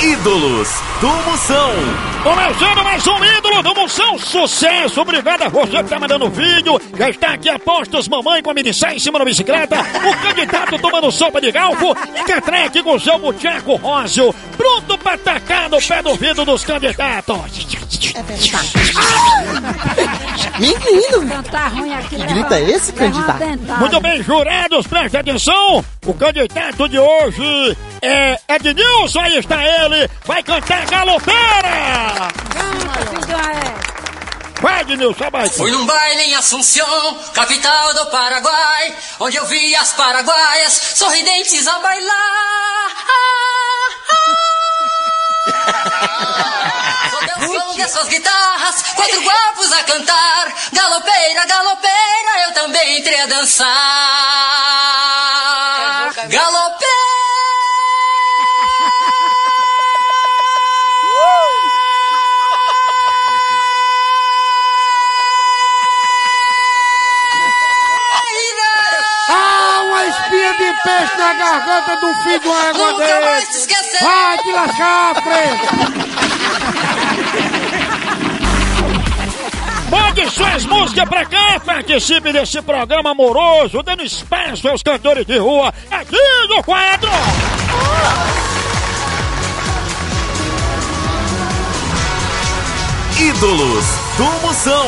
Ídolos do Moção. Começando mais um ídolo do Moção, sucesso! Obrigado a você que tá mandando vídeo. Já está aqui a postos mamãe com a minissaia em cima da bicicleta. O candidato tomando sopa de galfo. E Catrec com o seu bucheco róseo. Pronto pra atacar no pé do vidro dos candidatos. Menino! Cantar ruim aqui. Que grito é esse, candidato? Muito bem, jurados, preste atenção. O candidato de hoje é Ednilson, aí está ele. Vai cantar galopeira. Vai, Ednilson, vai. Fui num baile em Assunção, capital do Paraguai, onde eu vi as paraguaias sorridentes a bailar. Sob o som dessas guitarras, quatro guapos a cantar. Galopeira, galopeira, eu também entrei a dançar. Galopeira. Peixe na garganta do filho de uma égua Nunca mais te desse. esquecer. Vai te lascar, preto. Mande suas músicas pra cá, participe desse programa amoroso, dando espaço aos cantores de rua, aqui no quadro! Ídolos do Moção.